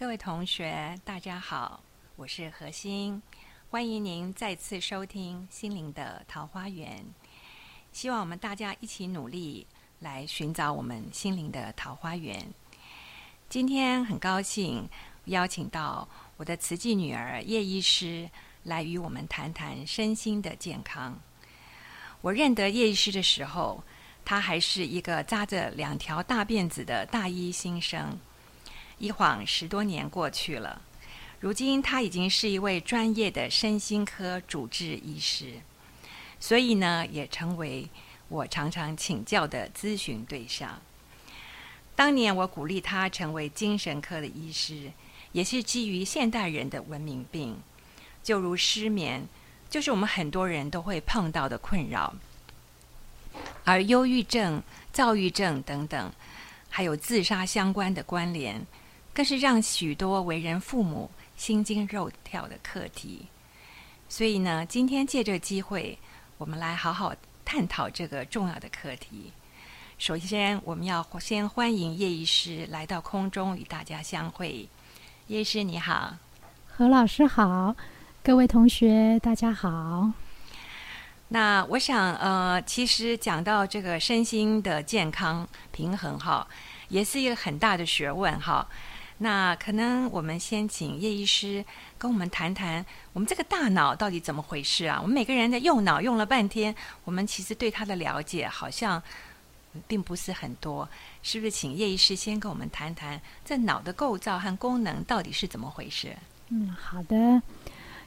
各位同学，大家好，我是何欣，欢迎您再次收听《心灵的桃花源》。希望我们大家一起努力，来寻找我们心灵的桃花源。今天很高兴邀请到我的慈济女儿叶医师来与我们谈谈身心的健康。我认得叶医师的时候，她还是一个扎着两条大辫子的大一新生。一晃十多年过去了，如今他已经是一位专业的身心科主治医师，所以呢，也成为我常常请教的咨询对象。当年我鼓励他成为精神科的医师，也是基于现代人的文明病，就如失眠，就是我们很多人都会碰到的困扰，而忧郁症、躁郁症等等，还有自杀相关的关联。更是让许多为人父母心惊肉跳的课题。所以呢，今天借这个机会，我们来好好探讨这个重要的课题。首先，我们要先欢迎叶医师来到空中与大家相会。叶医师你好，何老师好，各位同学大家好。那我想，呃，其实讲到这个身心的健康平衡哈，也是一个很大的学问哈。那可能我们先请叶医师跟我们谈谈，我们这个大脑到底怎么回事啊？我们每个人的用脑用了半天，我们其实对它的了解好像并不是很多，是不是？请叶医师先跟我们谈谈这脑的构造和功能到底是怎么回事？嗯，好的。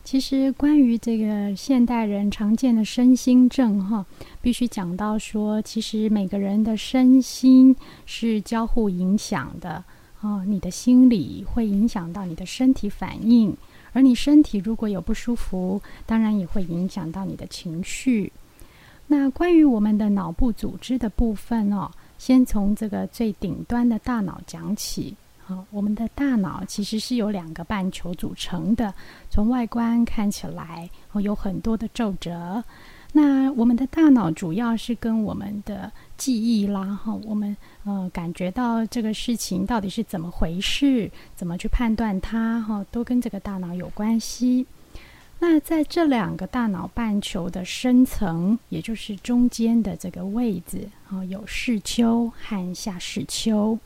其实关于这个现代人常见的身心症，哈，必须讲到说，其实每个人的身心是交互影响的。哦，你的心理会影响到你的身体反应，而你身体如果有不舒服，当然也会影响到你的情绪。那关于我们的脑部组织的部分哦，先从这个最顶端的大脑讲起。好，我们的大脑其实是由两个半球组成的，从外观看起来哦有很多的皱褶。那我们的大脑主要是跟我们的记忆啦，哈，我们呃感觉到这个事情到底是怎么回事，怎么去判断它，哈，都跟这个大脑有关系。那在这两个大脑半球的深层，也就是中间的这个位置，啊，有视丘和下视丘，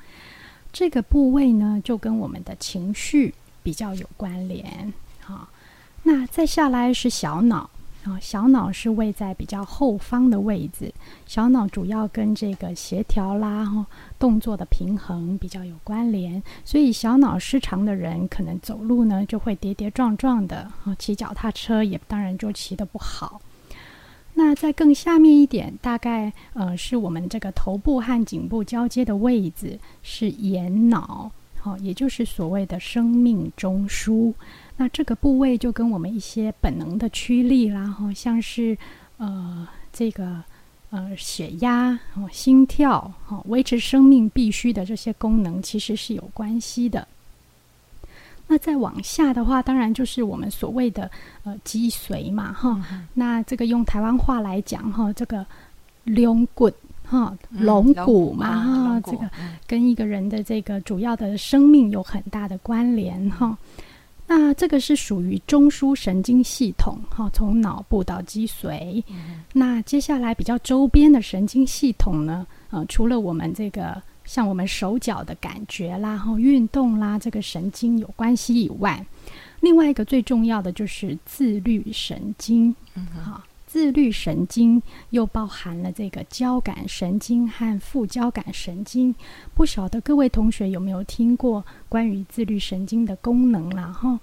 这个部位呢，就跟我们的情绪比较有关联，好，那再下来是小脑。啊，小脑是位在比较后方的位置。小脑主要跟这个协调啦、哈动作的平衡比较有关联，所以小脑失常的人可能走路呢就会跌跌撞撞的，啊，骑脚踏车也当然就骑得不好。那在更下面一点，大概呃是我们这个头部和颈部交接的位置是眼脑，好，也就是所谓的生命中枢。那这个部位就跟我们一些本能的驱力啦，哈，像是呃这个呃血压、哦心跳、哈维持生命必须的这些功能，其实是有关系的。那再往下的话，当然就是我们所谓的呃脊髓嘛，哈。那这个用台湾话来讲，哈，这个龙骨哈龙骨嘛，哈，这个跟一个人的这个主要的生命有很大的关联，哈。那这个是属于中枢神经系统，哈，从脑部到脊髓。那接下来比较周边的神经系统呢？呃，除了我们这个像我们手脚的感觉啦、哈运动啦，这个神经有关系以外，另外一个最重要的就是自律神经，嗯哈。自律神经又包含了这个交感神经和副交感神经，不晓得各位同学有没有听过关于自律神经的功能啦？哈，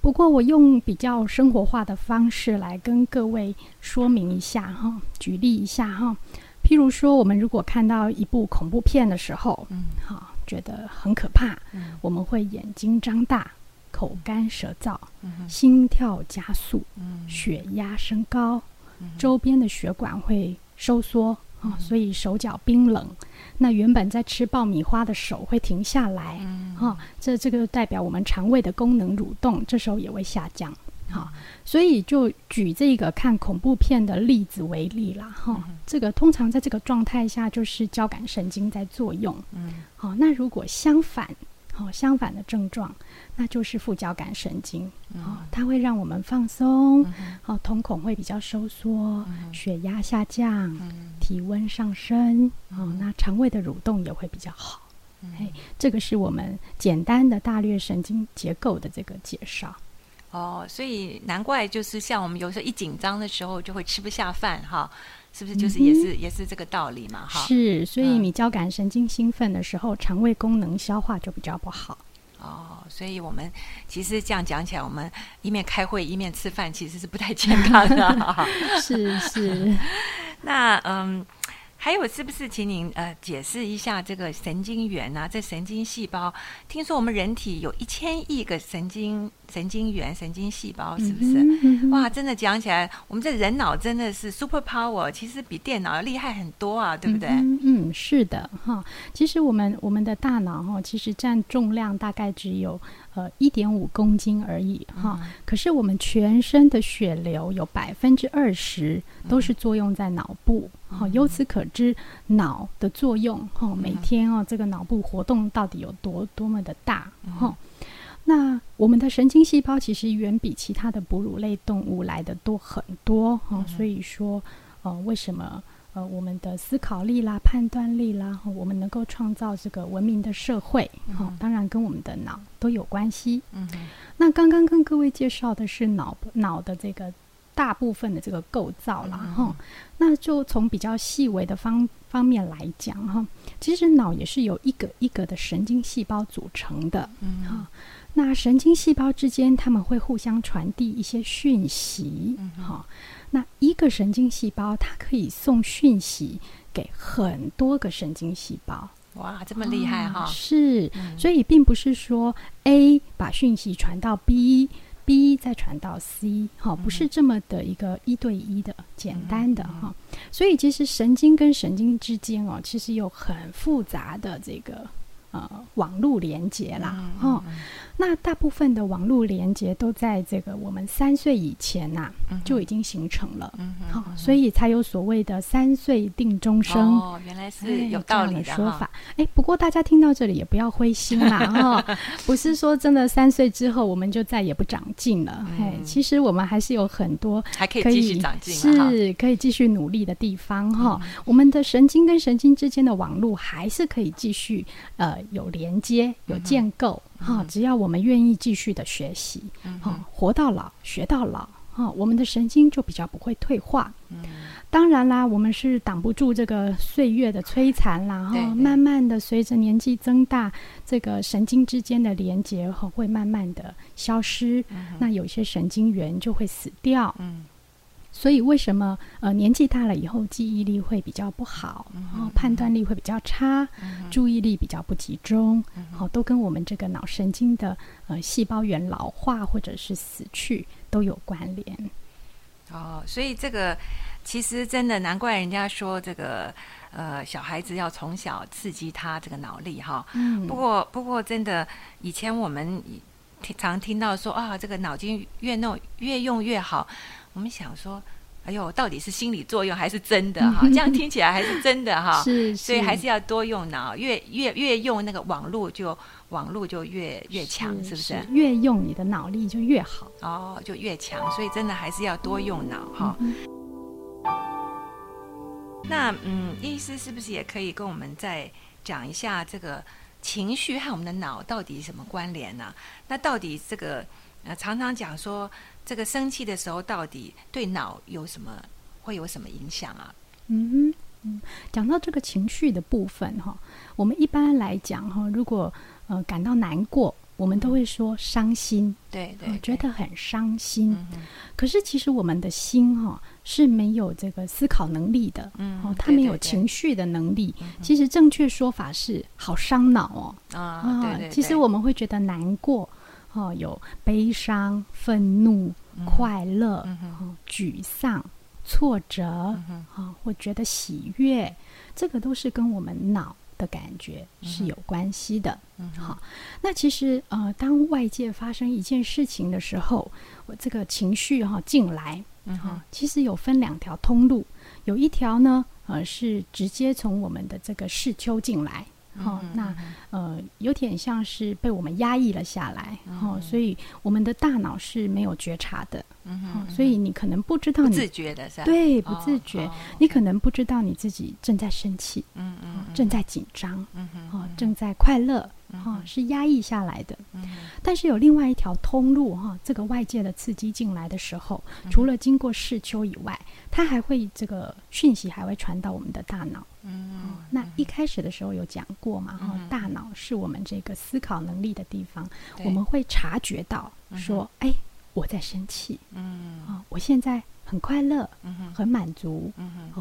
不过我用比较生活化的方式来跟各位说明一下哈，举例一下哈。譬如说，我们如果看到一部恐怖片的时候，嗯，好，觉得很可怕，嗯，我们会眼睛张大，口干舌燥，嗯，心跳加速，嗯，血压升高。周边的血管会收缩啊，所以手脚冰冷。那原本在吃爆米花的手会停下来，哈，这这个代表我们肠胃的功能蠕动，这时候也会下降。好，所以就举这个看恐怖片的例子为例啦，哈，这个通常在这个状态下就是交感神经在作用。嗯，好，那如果相反，好、相反的症状，那就是副交感神经。嗯哦，它会让我们放松，嗯哦，瞳孔会比较收缩，嗯血压下降，嗯体温上升，哦，那肠胃的蠕动也会比较好。嗯嘿，这个是我们简单的大略神经结构的这个介绍。哦，所以难怪就是像我们有时候一紧张的时候就会吃不下饭哈，是不是就是也是、也是这个道理嘛哈？是，所以嗯你交感神经兴奋的时候，肠胃功能消化就比较不好。哦，所以我们其实这样讲起来，我们一面开会一面吃饭，其实是不太健康的哈。是是，那嗯，还有是不是请您呃解释一下这个神经元啊？这神经细胞，听说我们人体有一千亿个神经神经元、神经细胞，是不是？嗯哼嗯哼哇，真的讲起来，我们这人脑真的是 super power，其实比电脑厉害很多啊，对不对？嗯嗯，是的哈。其实我们我们的大脑哈，其实占重量大概只有呃一点五公斤而已哈。嗯可是我们全身的血流有百分之二十都是作用在脑部，哈、由此可知脑的作用哈，每天哦这个脑部活动到底有多多么的大哈。那我们的神经细胞其实远比其他的哺乳类动物来的多很多哈、所以说呃为什么？呃，我们的思考力啦、判断力啦，哈我们能够创造这个文明的社会，哈、当然跟我们的脑都有关系。嗯那刚刚跟各位介绍的是脑脑的这个大部分的这个构造啦，嗯哈、那就从比较细微的方方面来讲哈，其实脑也是由一个一个的神经细胞组成的，嗯哈、那神经细胞之间，它们会互相传递一些讯息，嗯哈、那一个神经细胞，它可以送讯息给很多个神经细胞，哇，这么厉害哈。哦！是，嗯。所以并不是说 A 把讯息传到 B，B 再传到 C，哈、不是这么的一个一对一的简单的哈、所以其实神经跟神经之间哦，其实有很复杂的这个呃网络连接啦，嗯哦，那大部分的网络连接都在这个我们三岁以前呐、就已经形成了，好、所以才有所谓的三岁定终生。哦，原来哎是有道理哈。的说法。哎，不过大家听到这里也不要灰心啦，哈、不是说真的三岁之后我们就再也不长进了。哎、嗯其实我们还是有很多还可以继续长进是可以继续努力的地方哈、我们的神经跟神经之间的网络还是可以继续呃有连接、有建构哈、只要我们愿意继续的学习，嗯哈、活到老学到老哈、我们的神经就比较不会退化。嗯。当然啦，我们是挡不住这个岁月的摧残啦，哈，慢慢的随着年纪增大，这个神经之间的连接哈会慢慢的消失，那有些神经元就会死掉。嗯所以为什么呃年纪大了以后记忆力会比较不好，嗯哦，判断力会比较差，注意力比较不集中，好、都跟我们这个脑神经的呃细胞源老化或者是死去都有关联。哦，所以这个其实真的难怪人家说这个呃小孩子要从小刺激他这个脑力哈。嗯不过不过真的以前我们听常听到说啊这个脑筋越弄越用越好，我们想说。哎呦，到底是心理作用还是真的哈？这样听起来还是真的哈。是，所以还是要多用脑，越越越用那个网络就网络就越越强，是不是？越用你的脑力就越好。哦，就越强，所以真的还是要多用脑哈。嗯那嗯，医师是不是也可以跟我们再讲一下这个情绪和我们的脑到底什么关联呢、那到底这个呃，常常讲说这个生气的时候，到底对脑有什么会有什么影响啊？嗯嗯，讲到这个情绪的部分哈，我们一般来讲哈，如果呃感到难过，我们都会说伤心，对对哦觉得很伤心。嗯可是其实我们的心哈是没有这个思考能力的，嗯哦，它没有情绪的能力。其实正确说法是好伤脑哦。啊，对对，其实我们会觉得难过，哦，有悲伤、愤怒、快乐、嗯哦、沮丧、挫折，嗯哼。哦，或觉得喜悦，这个都是跟我们脑的感觉是有关系的。嗯哼。好，那其实呃，当外界发生一件事情的时候，我这个情绪哈、进来，哈、嗯哼。其实有分两条通路，有一条呢，呃，是直接从我们的这个视丘进来，哈，那呃有点像是被我们压抑了下来，哈，所以我们的大脑是没有觉察的，嗯所以你可能不知道你自觉的是吧？对，不自觉，你可能不知道你自己正在生气，嗯嗯，正在紧张，嗯哼，正在快乐。哈，是压抑下来的。嗯，但是有另外一条通路哈，这个外界的刺激进来的时候，除了经过视丘以外，它还会这个讯息还会传到我们的大脑。嗯，那一开始的时候有讲过嘛？哈，大脑是我们这个思考能力的地方，我们会察觉到说，哎，我在生气。嗯，啊，我现在很快乐，很满足，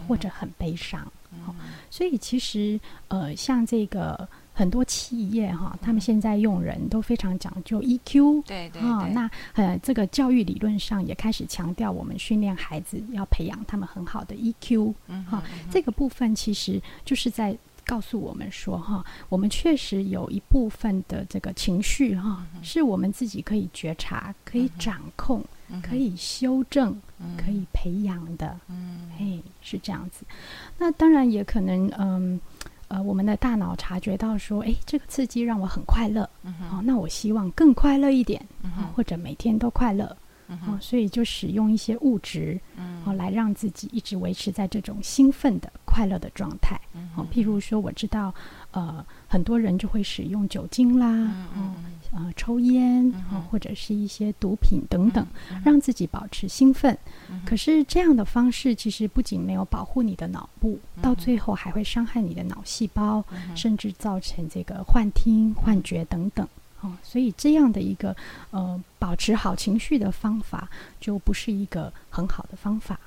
或者很悲伤。嗯，所以其实呃，像这个。很多企业哈，他们现在用人都非常讲究 EQ，对对啊，那呃，这个教育理论上也开始强调，我们训练孩子要培养他们很好的 EQ，嗯哈，这个部分其实就是在告诉我们说哈，我们确实有一部分的这个情绪哈，是我们自己可以觉察、可以掌控、可以修正、可以培养的，嗯，嘿，是这样子。那当然也可能嗯。呃，我们的大脑察觉到说，哎，这个刺激让我很快乐，哦，那我希望更快乐一点，或者每天都快乐，哦，所以就使用一些物质，哦，来让自己一直维持在这种兴奋的、快乐的状态。哦，譬如说，我知道，呃，很多人就会使用酒精啦，哦。呃，抽烟啊，或者是一些毒品等等，让自己保持兴奋。可是这样的方式其实不仅没有保护你的脑部，到最后还会伤害你的脑细胞，甚至造成这个幻听、幻觉等等。哦，所以这样的一个呃保持好情绪的方法，就不是一个很好的方法。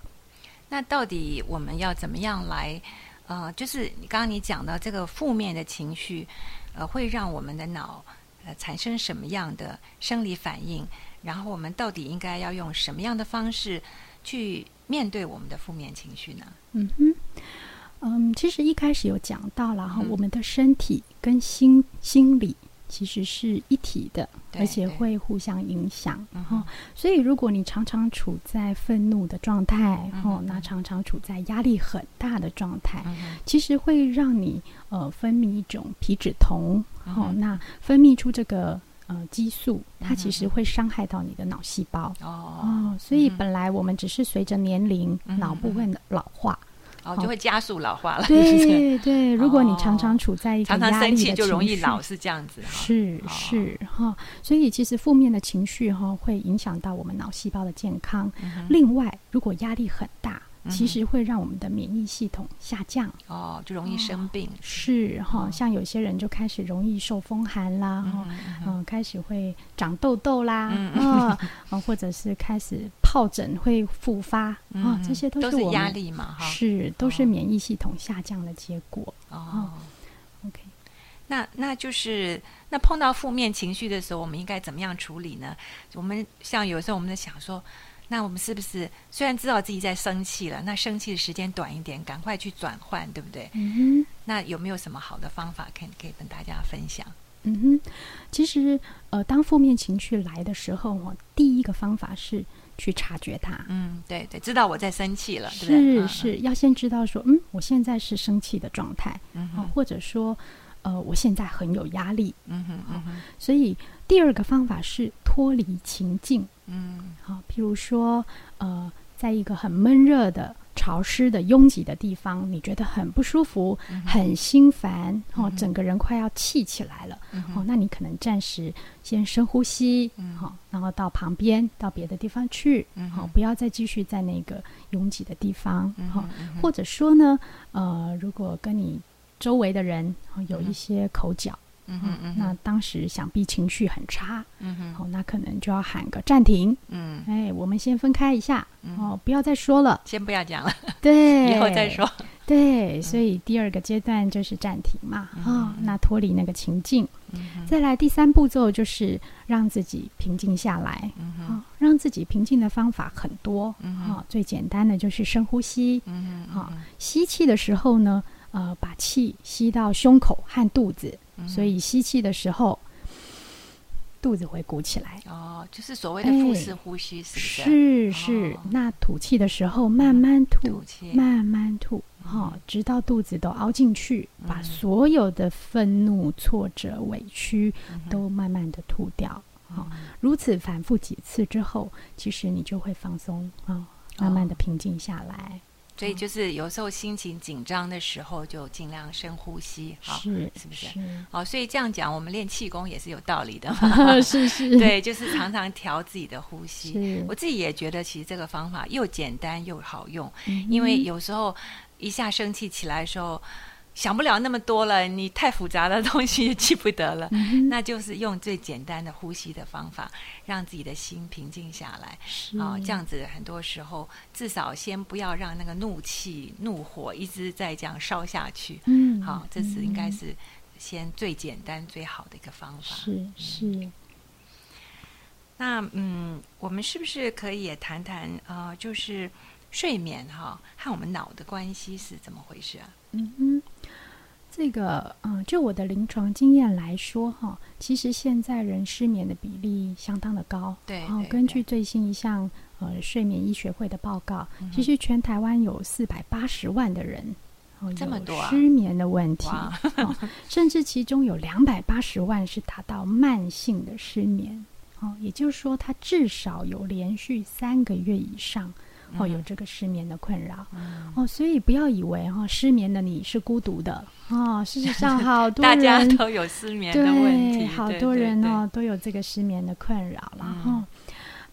那到底我们要怎么样来？呃，就是你刚刚你讲的这个负面的情绪，呃，会让我们的脑。呃，产生什么样的生理反应？然后我们到底应该要用什么样的方式去面对我们的负面情绪呢？嗯哼，嗯，其实一开始有讲到了哈，我们的身体跟心心理。其实是一体的，而且会互相影响哈。所以，如果你常常处在愤怒的状态，哦，那常常处在压力很大的状态，其实会让你呃分泌一种皮质酮，哦，那分泌出这个呃激素，它其实会伤害到你的脑细胞哦。所以，本来我们只是随着年龄，脑部会老化。哦，就会加速老化了。对对，如果你常常处在一个常常生气，就容易老，是这样子。是是哈，所以其实负面的情绪哈，会影响到我们脑细胞的健康。另外，如果压力很大。其实会让我们的免疫系统下降哦，就容易生病。是哈，像有些人就开始容易受风寒啦，嗯，开始会长痘痘啦，啊，或者是开始疱疹会复发啊，这些都是压力嘛，哈，是都是免疫系统下降的结果哦。OK，那那就是那碰到负面情绪的时候，我们应该怎么样处理呢？我们像有时候我们在想说。那我们是不是虽然知道自己在生气了，那生气的时间短一点，赶快去转换，对不对？嗯哼。那有没有什么好的方法可以可以跟大家分享？嗯哼。其实，呃，当负面情绪来的时候，我第一个方法是去察觉它。嗯，对对，知道我在生气了？是是，要先知道说，嗯，我现在是生气的状态，嗯，或者说，呃，我现在很有压力，嗯哼，嗯哼。所以，第二个方法是脱离情境。嗯，好，譬如说，呃，在一个很闷热的、潮湿的、拥挤的地方，你觉得很不舒服、很心烦，哦，整个人快要气起来了，哦，那你可能暂时先深呼吸，好，然后到旁边、到别的地方去，好，不要再继续在那个拥挤的地方，好，或者说呢，呃，如果跟你周围的人有一些口角。嗯哼嗯，那当时想必情绪很差，嗯哼，好，那可能就要喊个暂停，嗯，哎，我们先分开一下，哦，不要再说了，先不要讲了，对，以后再说，对，所以第二个阶段就是暂停嘛，啊，那脱离那个情境，再来第三步骤就是让自己平静下来，嗯让自己平静的方法很多，嗯最简单的就是深呼吸，嗯好，吸气的时候呢，呃，把气吸到胸口和肚子。所以吸气的时候，肚子会鼓起来。哦，就是所谓的腹式呼吸，是是是。那吐气的时候，慢慢吐，慢慢吐，哈、直到肚子都凹进去，把所有的愤怒、挫折、委屈都慢慢的吐掉。好、如此反复几次之后，其实你就会放松啊、慢慢的平静下来。所以就是有时候心情紧张的时候，就尽量深呼吸，好，是是不是？好哦，所以这样讲，我们练气功也是有道理的嘛。是是，对，就是常常调自己的呼吸。是我自己也觉得，其实这个方法又简单又好用，嗯因为有时候一下生气起来的时候，想不了那么多了，你太复杂的东西也记不得了，嗯那就是用最简单的呼吸的方法，让自己的心平静下来。是啊、这样子很多时候至少先不要让那个怒气、怒火一直在这样烧下去。嗯好、这是应该嗯是先最简单、最好的一个方法。是是那嗯，我们是不是可以也谈谈呃，就是睡眠哈、和我们脑的关系是怎么回事啊？嗯哼，这个嗯、呃就我的临床经验来说哈，其实现在人失眠的比例相当的高。对对对，根据最新一项呃睡眠医学会的报告，嗯其实全台湾有四百八十万的人。这么多啊失眠的问题、哦，甚至其中有两百八十万是达到慢性的失眠，哦，也就是说，他至少有连续三个月以上，哦，有这个失眠的困扰，嗯。哦，所以不要以为哈、失眠的你是孤独的哦，事实上 好多大家人都有失眠的问题，对，好多人，对哦都有这个失眠的困扰了哈、嗯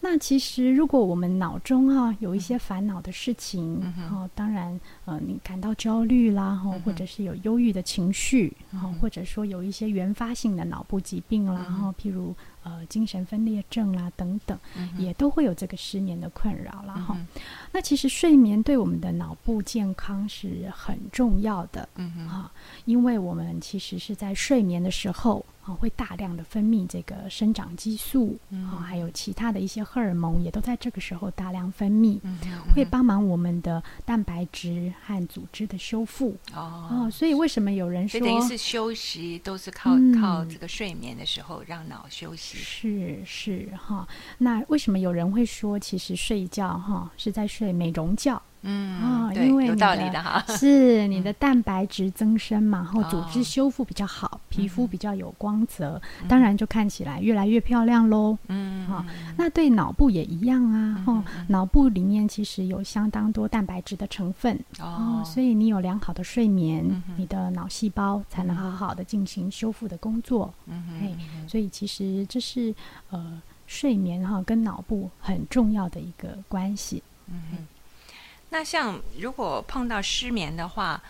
那其实，如果我们脑中哈、有一些烦恼的事情，嗯哼哦，当然，呃，你感到焦虑啦，或者是有忧郁的情绪，嗯哼哦，或者说有一些原发性的脑部疾病啦，嗯哼哈、譬如呃精神分裂症啦等等，嗯也都会有这个失眠的困扰了，哈、嗯那其实睡眠对我们的脑部健康是很重要的，嗯哼。啊，因为我们其实是在睡眠的时候啊，会大量的分泌这个生长激素嗯啊，还有其他的一些荷尔蒙，也都在这个时候大量分泌，嗯哼会帮忙我们的蛋白质和组织的修复哦哦。所以为什么有人说所以等于是休息都是靠、嗯。靠这个睡眠的时候让脑休息。是是哈？那为什么有人会说，其实睡觉哈是在睡美容觉？嗯，哦对，有因为有道理的哈。是 你的蛋白质增生嘛，然后组哦。织修复比较好，皮肤嗯。比较有光泽，当然就看起来越来越漂亮喽。嗯，好嗯。那对脑部也一样啊，嗯哦嗯嗯，脑部里面其实有相当多蛋白质的成分哦，所以你有良好的睡眠你的脑细胞才能好好的进行修复的工作。嗯哼嘿嗯哼。所以其实这是呃睡眠哈跟脑部很重要的一个关系。嗯哼，那像如果碰到失眠的话，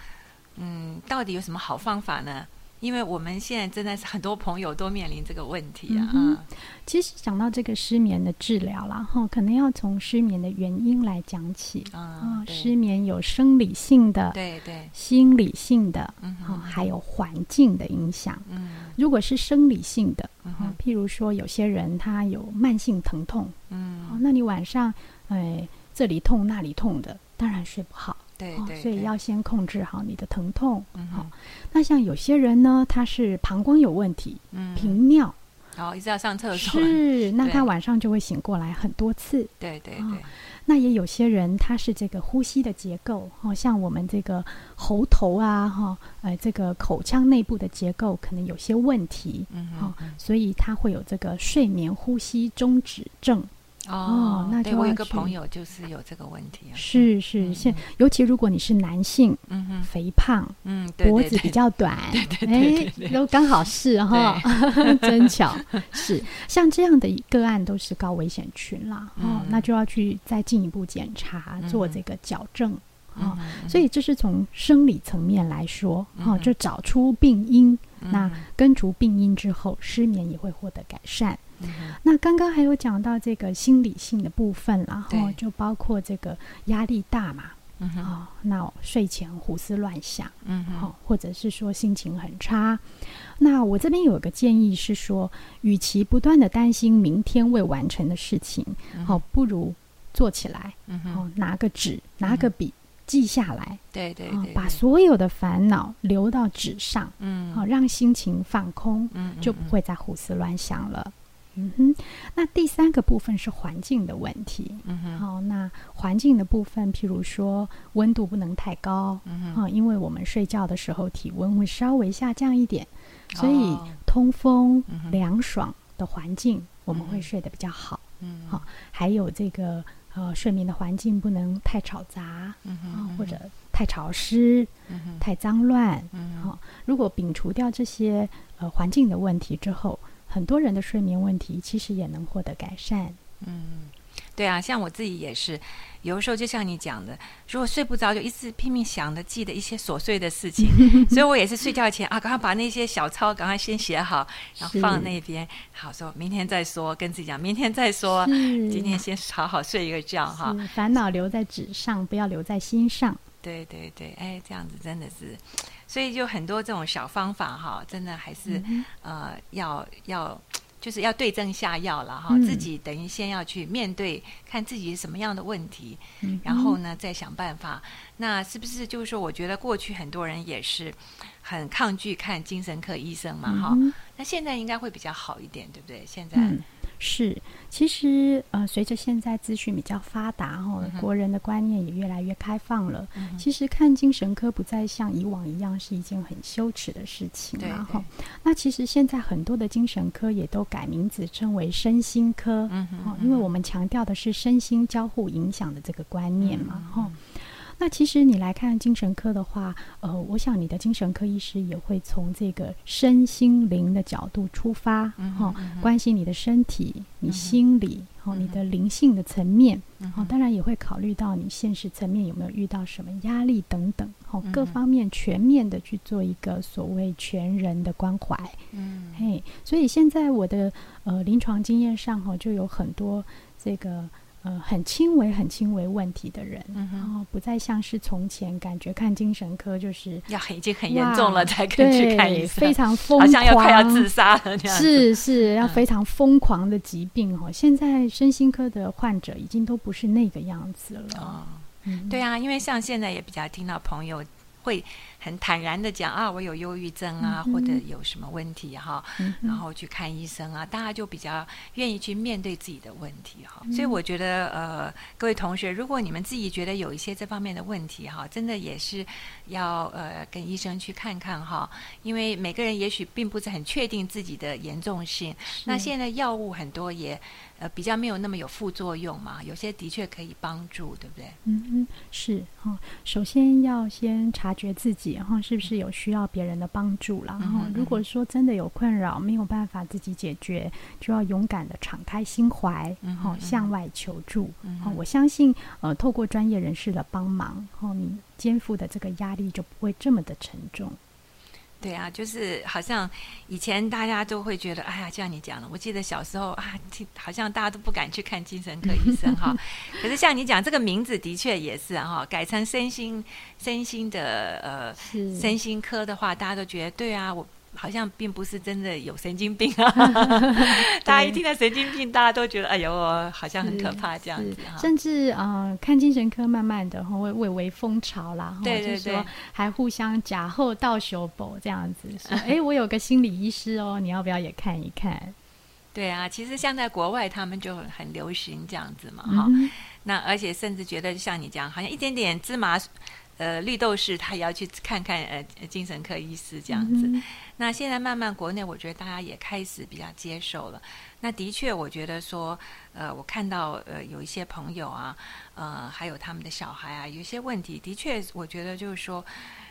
嗯，到底有什么好方法呢？因为我们现在真的是很多朋友都面临这个问题啊，嗯其实讲到这个失眠的治疗啦，哈，可能要从失眠的原因来讲起。啊啊，对失眠有生理性的、对对，心理性的，啊，嗯哼，还有环境的影响。嗯如果是生理性的，啊嗯哼，譬如说有些人他有慢性疼痛，哦，嗯，那你晚上哎这里痛那里痛的，当然睡不好。哦对对，对所以要先控制好你的疼痛。好嗯哼，那像有些人呢，他是膀胱有问题，嗯，频尿，然后一直要上厕所，是，那他晚上就会醒过来很多次。哦对对对，那也有些人他是这个呼吸的结构，哦，像我们这个喉头啊，哈、呃，这个口腔内部的结构可能有些问题，哦嗯。好，所以他会有这个睡眠呼吸中止症。哦，那对我一个朋友就是有这个问题啊，是是，嗯现尤其如果你是男性，嗯哼，肥胖，嗯，对脖子比较短，对对对对哎，都刚好是哈，真巧是。像这样的个案都是高危险群啦，哦嗯，那就要去再进一步检查，做这个矫正。哦，所以这是从生理层面来说，哦，就找出病因，那根除病因之后，失眠也会获得改善。嗯那刚刚还有讲到这个心理性的部分啦，对哈，就包括这个压力大嘛，哦，那睡前胡思乱想。嗯哼好，或者是说心情很差。那我这边有个建议是说，与其不断的担心明天未完成的事情，好、不如做起来，嗯哼，哦，拿个纸，拿个笔。记下来，对对对，哦把所有的烦恼留到纸上，嗯好、让心情放空，嗯就不会再胡思乱想了。嗯哼，那第三个部分是环境的问题。嗯哼，好，那环境的部分，譬如说温度不能太高，嗯啊，因为我们睡觉的时候体温会稍微下降一点，所以哦通风凉爽的环境我们会睡得比较好。嗯。好还有这个呃睡眠的环境不能太吵杂嗯哼啊，或者太潮湿、嗯哼。太脏乱。嗯好如果摒除掉这些呃环境的问题之后，很多人的睡眠问题其实也能获得改善。嗯，对啊，像我自己也是，有的时候就像你讲的，如果睡不着，就一直拼命想着记得一些琐碎的事情，所以我也是睡觉前啊，赶快把那些小抄赶快先写好，然后放那边，好说明天再说，跟自己讲明天再说，今天先好好睡一个觉哈。烦恼留在纸上，不要留在心上。对对对，哎，这样子真的是，所以就很多这种小方法哈，真的还是、嗯呃要要。就是要对症下药了哈，嗯自己等于先要去面对，看自己是什么样的问题，嗯然后呢再想办法。那是不是就是说，我觉得过去很多人也是很抗拒看精神科医生嘛哈，嗯那现在应该会比较好一点，对不对？现在、嗯，是，其实呃，随着现在资讯比较发达哈、嗯国人的观念也越来越开放了。嗯其实看精神科不再像以往一样是一件很羞耻的事情了对哈。那其实现在很多的精神科也都改名字称为身心科，嗯哼哦，因为我们强调的是身心交互影响的这个观念嘛，嗯哈、那其实你来看精神科的话，呃，我想你的精神科医师也会从这个身心灵的角度出发，嗯哈、关心你的身体、你心理、哦，你的灵性的层面，哦嗯，当然也会考虑到你现实层面有没有遇到什么压力等等，哦嗯，各方面全面的去做一个所谓全人的关怀。嗯嘿，所以现在我的呃临床经验上哈、就有很多这个呃很轻微、很轻微问题的人，嗯然后不再像是从前感觉看精神科就是要已经很严重了才可以去看医对生，非常疯好狂，像要快要自杀了。是是，要嗯。非常疯狂的疾病哈、现在身心科的患者已经都不是那个样子了。哦，嗯。对啊，因为像现在也比较听到朋友会很坦然的讲啊，我有忧郁症啊，嗯或者有什么问题哈，嗯然后去看医生啊，大家就比较愿意去面对自己的问题哈。嗯所以我觉得呃，各位同学，如果你们自己觉得有一些这方面的问题哈，真的也是要呃跟医生去看看哈，因为每个人也许并不是很确定自己的严重性。那现在药物很多也呃比较没有那么有副作用嘛，有些的确可以帮助，对不对？嗯嗯是哈、首先要先察觉自己哈、是不是有需要别人的帮助啦。然后如果说真的有困扰，没有办法自己解决，就要勇敢的敞开心怀，哈、嗯哼嗯哼向外求助。哈、嗯我相信呃，透过专业人士的帮忙，后、你肩负的这个压力就不会这么的沉重。对啊，就是好像以前大家都会觉得，哎呀，像你讲的，我记得小时候啊，好像大家都不敢去看精神科医生哈。可是像你讲这个名字，的确也是哈，改成身心身心的呃身心科的话，大家都觉得对啊，我好像并不是真的有神经病啊。大家一听到神经病，大家都觉得哎呦，好像很可怕这样子哈。甚至呃，看精神科慢慢的会蔚为风潮啦，哈对对就是说对还互相假后到修补这样子，说哎，我有个心理医师哦，你要不要也看一看？对啊，其实像在国外，他们就很流行这样子嘛哈。嗯那而且甚至觉得像你这样，好像一点点芝麻，呃，绿豆事，他也要去看看呃精神科医师这样子。嗯那现在慢慢国内，我觉得大家也开始比较接受了。那的确，我觉得说，呃，我看到呃有一些朋友啊，呃，还有他们的小孩啊，有一些问题，的确，我觉得就是说。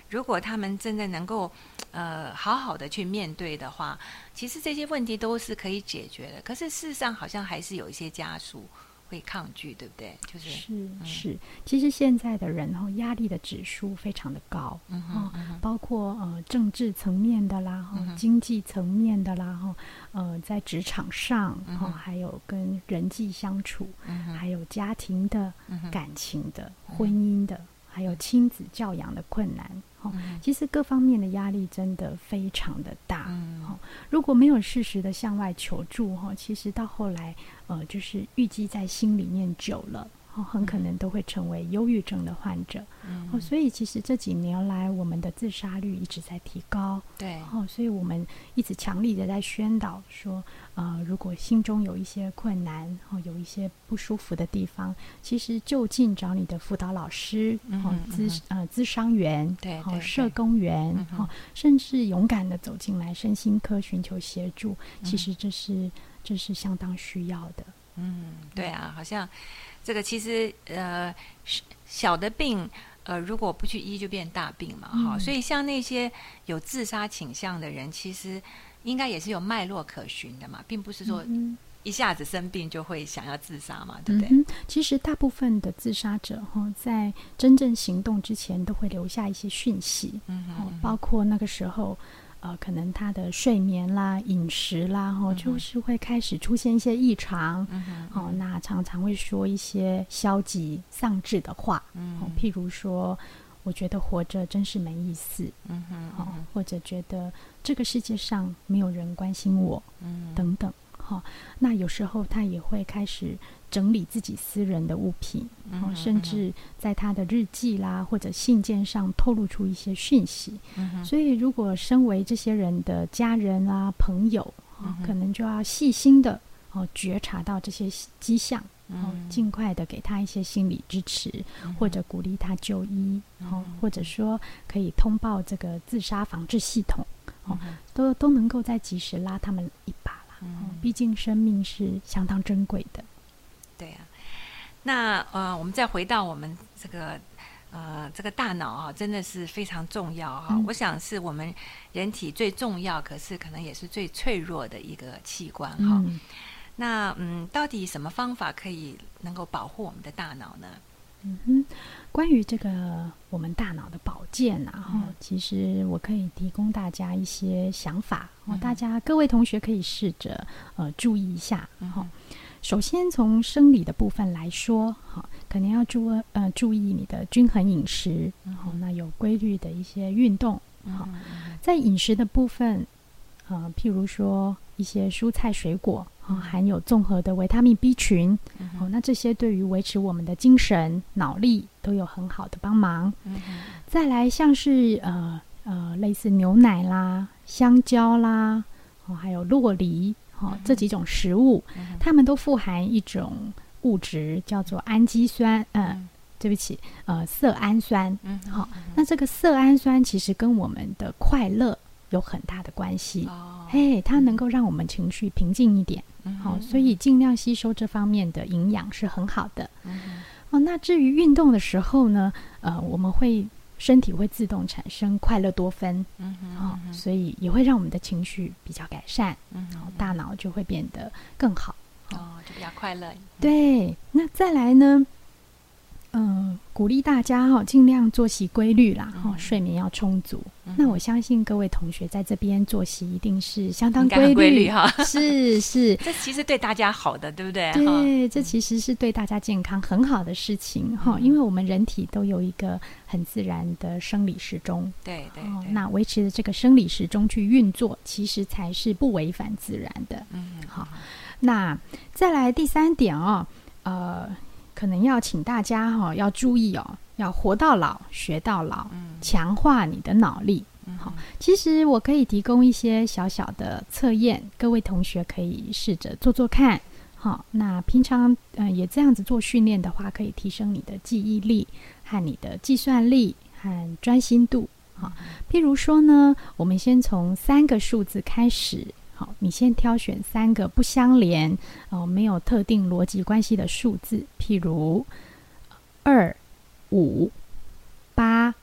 如果他们真的能够，呃，好好的去面对的话，其实这些问题都是可以解决的。可是事实上，好像还是有一些家属会抗拒，对不对？就是，是是，其实现在的人哈压力的指数非常的高，嗯哼，包括呃政治层面的啦，哈、嗯经济层面的啦，哈，呃，在职场上哈、嗯哼。还有跟人际相处，嗯，还有家庭的、嗯感情的、婚姻的，还有亲子教养的困难，哈、嗯。其实各方面的压力真的非常的大，嗯。哈、如果没有适时的向外求助，哈，其实到后来，呃，就是郁积在心里面久了，哦，很可能都会成为忧郁症的患者。嗯哦，所以其实这几年来，我们的自杀率一直在提高。对，哦，所以我们一直强力的在宣导说，呃，如果心中有一些困难，哦，有一些不舒服的地方，其实就近找你的辅导老师，哦嗯哼，嗯呃咨商员，哦，对哦社工员嗯，哦，甚至勇敢的走进来身心科寻求协助，其嗯实这是这是相当需要的。嗯，对啊，好像这个其实呃小小的病。呃，如果不去医，就变大病嘛，哈、嗯所以像那些有自杀倾向的人，其实应该也是有脉络可循的嘛，并不是说嗯一下子生病就会想要自杀嘛，对不对？嗯，其实大部分的自杀者哈，在真正行动之前，都会留下一些讯息，嗯哼哦，包括那个时候，呃，可能他的睡眠啦、饮食啦，哈、嗯就是会开始出现一些异常。嗯，哦，那常常会说一些消极丧志的话，哦嗯，譬如说，我觉得活着真是没意思，嗯哼，哦，或者觉得这个世界上没有人关心我，嗯，等等。哈、那有时候他也会开始整理自己私人的物品，哦，嗯甚至在他的日记啦或者信件上透露出一些讯息。所以，如果身为这些人的家人啊、朋友，可能就要细心的哦觉察到这些迹象，哦，嗯尽快的给他一些心理支持，嗯或者鼓励他就医，哦嗯，或者说可以通报这个自杀防治系统，哦都都能够在及时拉他们一把嗯，毕竟生命是相当珍贵的。对啊，那呃，我们再回到我们这个呃这个大脑啊，真的是非常重要哈、嗯。我想是我们人体最重要，可是可能也是最脆弱的一个器官哈、嗯。那嗯，到底什么方法可以能够保护我们的大脑呢？嗯哼，关于这个我们大脑的保健啊，哈、嗯其实我可以提供大家一些想法，哦嗯，大家各位同学可以试着呃注意一下，嗯。哈、首先从生理的部分来说，哈、可能要注呃注意你的均衡饮食，嗯。好、那有规律的一些运动，好在饮食的部分，呃，譬如说一些蔬菜水果，啊、含有综合的维他命 B 群，嗯哦，那这些对于维持我们的精神、脑力都有很好的帮忙。嗯再来，像是呃呃，类似牛奶啦、香蕉啦，哦，还有洛梨，哦，这几种食物，嗯它们都富含一种物质叫做氨基酸，呃，嗯。对不起，呃，色氨酸。嗯好那这个色氨酸其实跟我们的快乐有很大的关系。哦，嘿，它能够让我们情绪平静一点，嗯好、所以尽量吸收这方面的营养是很好的。嗯哦，那至于运动的时候呢，呃，我们会身体会自动产生快乐多酚，嗯哦，所以也会让我们的情绪比较改善，嗯然后大脑就会变得更好。哦，就比较快乐。对，那再来呢？嗯、鼓励大家哈、尽量作息规律啦，哈、嗯睡眠要充足。嗯。那我相信各位同学在这边作息一定是相当规律。律哈。是 是，这其实对大家好的，对不对？对，这其实是对大家健康很好的事情哈、嗯。因为我们人体都有一个很自然的生理时钟，对对哦，那维持这个生理时钟去运作，其实才是不违反自然的。嗯好那再来第三点哦，呃，可能要请大家哈、要注意哦，要活到老学到老，嗯强化你的脑力。嗯好其实我可以提供一些小小的测验，各位同学可以试着做做看。好，那平常嗯、呃也这样子做训练的话，可以提升你的记忆力和你的计算力和专心度。好，譬如说呢，我们先从三个数字开始。好，你先挑选三个不相连、哦、没有特定逻辑关系的数字，譬如二、五、八。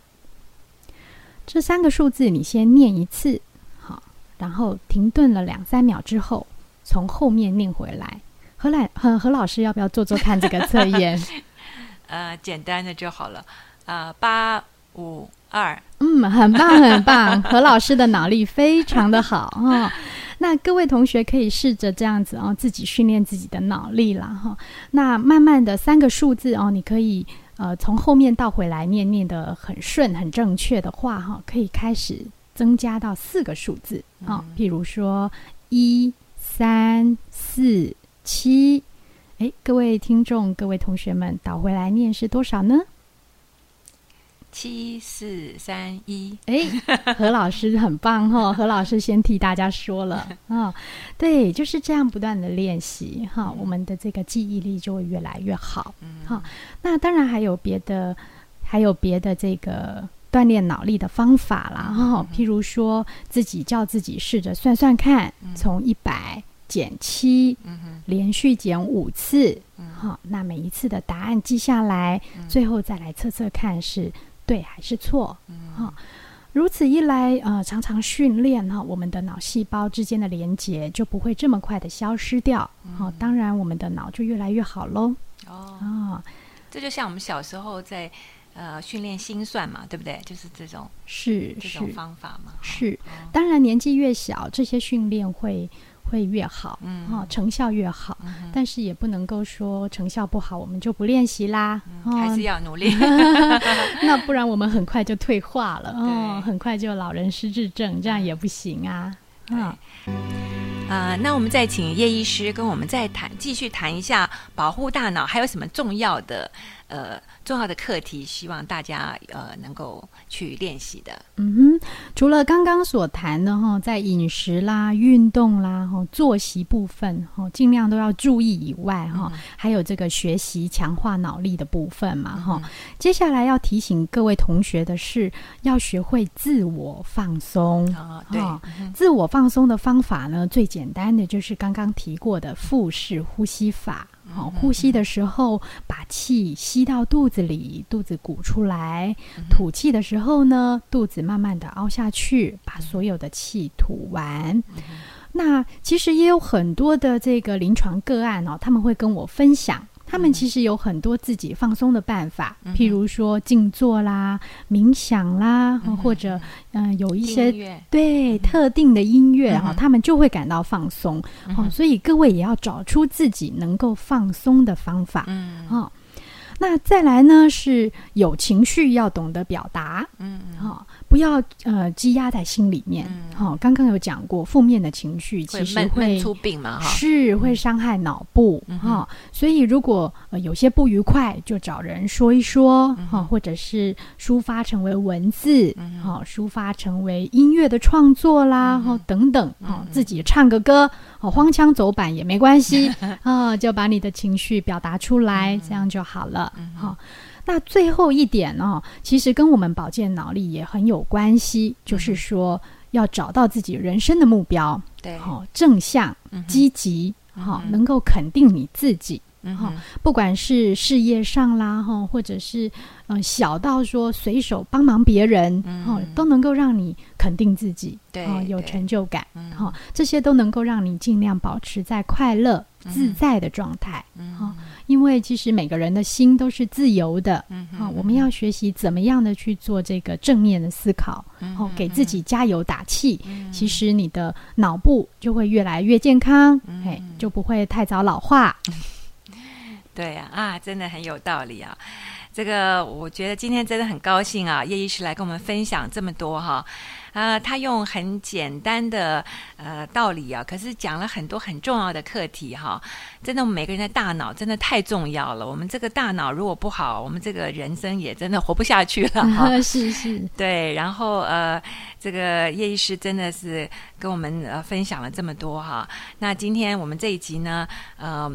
这三个数字你先念一次，好，然后停顿了两三秒之后，从后面念回来。何老何何老师，要不要做做看这个测验？呃，简单的就好了。呃，八五二，嗯，很棒，很棒。何老师的脑力非常的好哦。那各位同学可以试着这样子哦，自己训练自己的脑力啦哈、那慢慢的三个数字哦，你可以呃从后面倒回来念念的很顺、很正确的话哈、可以开始增加到四个数字啊、哦嗯譬如说一、三、四、七。哎，各位听众、各位同学们，倒回来念是多少呢？七四三一，哎，何老师很棒哈！何老师先替大家说了。啊，对，就是这样不断的练习哈，我们的这个记忆力就会越来越好。嗯，好，那当然还有别的，还有别的这个锻炼脑力的方法啦哈，譬如说自己叫自己试着算算看，从一百减七，连续减五次，好，那每一次的答案记下来，最后再来测测看是。对还是错？哈，如此一来，呃，常常训练哈，我们的脑细胞之间的连接就不会这么快的消失掉。好，当然我们的脑就越来越好喽。哦，这就像我们小时候在呃训练心算嘛，对不对？就是这种是这种方法嘛。是，当然年纪越小，这些训练会。会越好，嗯，哈，成效越好，但是也不能够说成效不好，我们就不练习啦，还是要努力，那不然我们很快就退化了，哦，很快就老人失智症，这样也不行啊，啊，呃，那我们再请叶医师跟我们再谈，继续谈一下保护大脑还有什么重要的，呃。重要的课题，希望大家呃能够去练习的。嗯哼，除了刚刚所谈的哈，在饮食啦、运动啦、哈作息部分哈，尽量都要注意以外哈，还有这个学习强化脑力的部分嘛哈。接下来要提醒各位同学的是，要学会自我放松啊。对，自我放松的方法呢，最简单的就是刚刚提过的腹式呼吸法。好，呼吸的时候把气吸到肚子里，肚子鼓出来；吐气的时候呢，肚子慢慢的凹下去，把所有的气吐完。那其实也有很多的这个临床个案哦，他们会跟我分享。他们其实有很多自己放松的办法，譬如说静坐啦、冥想啦，或者嗯有一些对特定的音乐哈，他们就会感到放松。哦，所以各位也要找出自己能够放松的方法。嗯，哦，那再来呢是有情绪要懂得表达。嗯，好。不要呃积压在心里面，哈，刚刚有讲过，负面的情绪其实会出病嘛，哈，是会伤害脑部，哈，所以如果呃有些不愉快，就找人说一说，哈，或者是抒发成为文字，哈，抒发成为音乐的创作啦，哈，等等，哈，自己唱个歌，哦，荒腔走板也没关系，啊，就把你的情绪表达出来，这样就好了，哈。那最后一点呢，其实跟我们保健脑力也很有关系，就是说要找到自己人生的目标，对，好正向、积极，好能够肯定你自己。哈，不管是事业上啦，哈，或者是呃小到说随手帮忙别人，哈，都能够让你肯定自己，对，有成就感，哈，这些都能够让你尽量保持在快乐自在的状态，哈，因为其实每个人的心都是自由的，嗯，我们要学习怎么样的去做这个正面的思考，哦，给自己加油打气，其实你的脑部就会越来越健康，哎，就不会太早老化。对呀，啊，真的很有道理啊！这个我觉得今天真的很高兴啊，叶医师来跟我们分享这么多哈。呃，他用很简单的呃道理啊，可是讲了很多很重要的课题哈。真的，我们每个人的大脑真的太重要了。我们这个大脑如果不好，我们这个人生也真的活不下去了哈。是是，对。然后呃，这个叶医师真的是跟我们呃分享了这么多哈。那今天我们这一集呢，呃。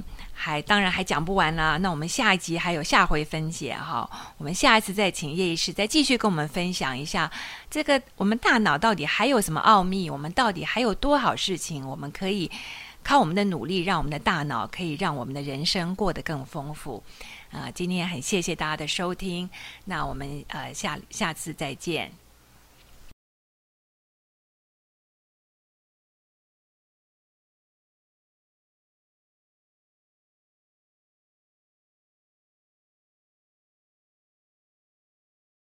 还当然还讲不完啦，那我们下一集还有下回分解哈，我们下一次再请叶医师再继续跟我们分享一下这个我们大脑到底还有什么奥秘，我们到底还有多少事情我们可以靠我们的努力，让我们的大脑可以让我们的人生过得更丰富啊！今天很谢谢大家的收听，那我们呃下下次再见。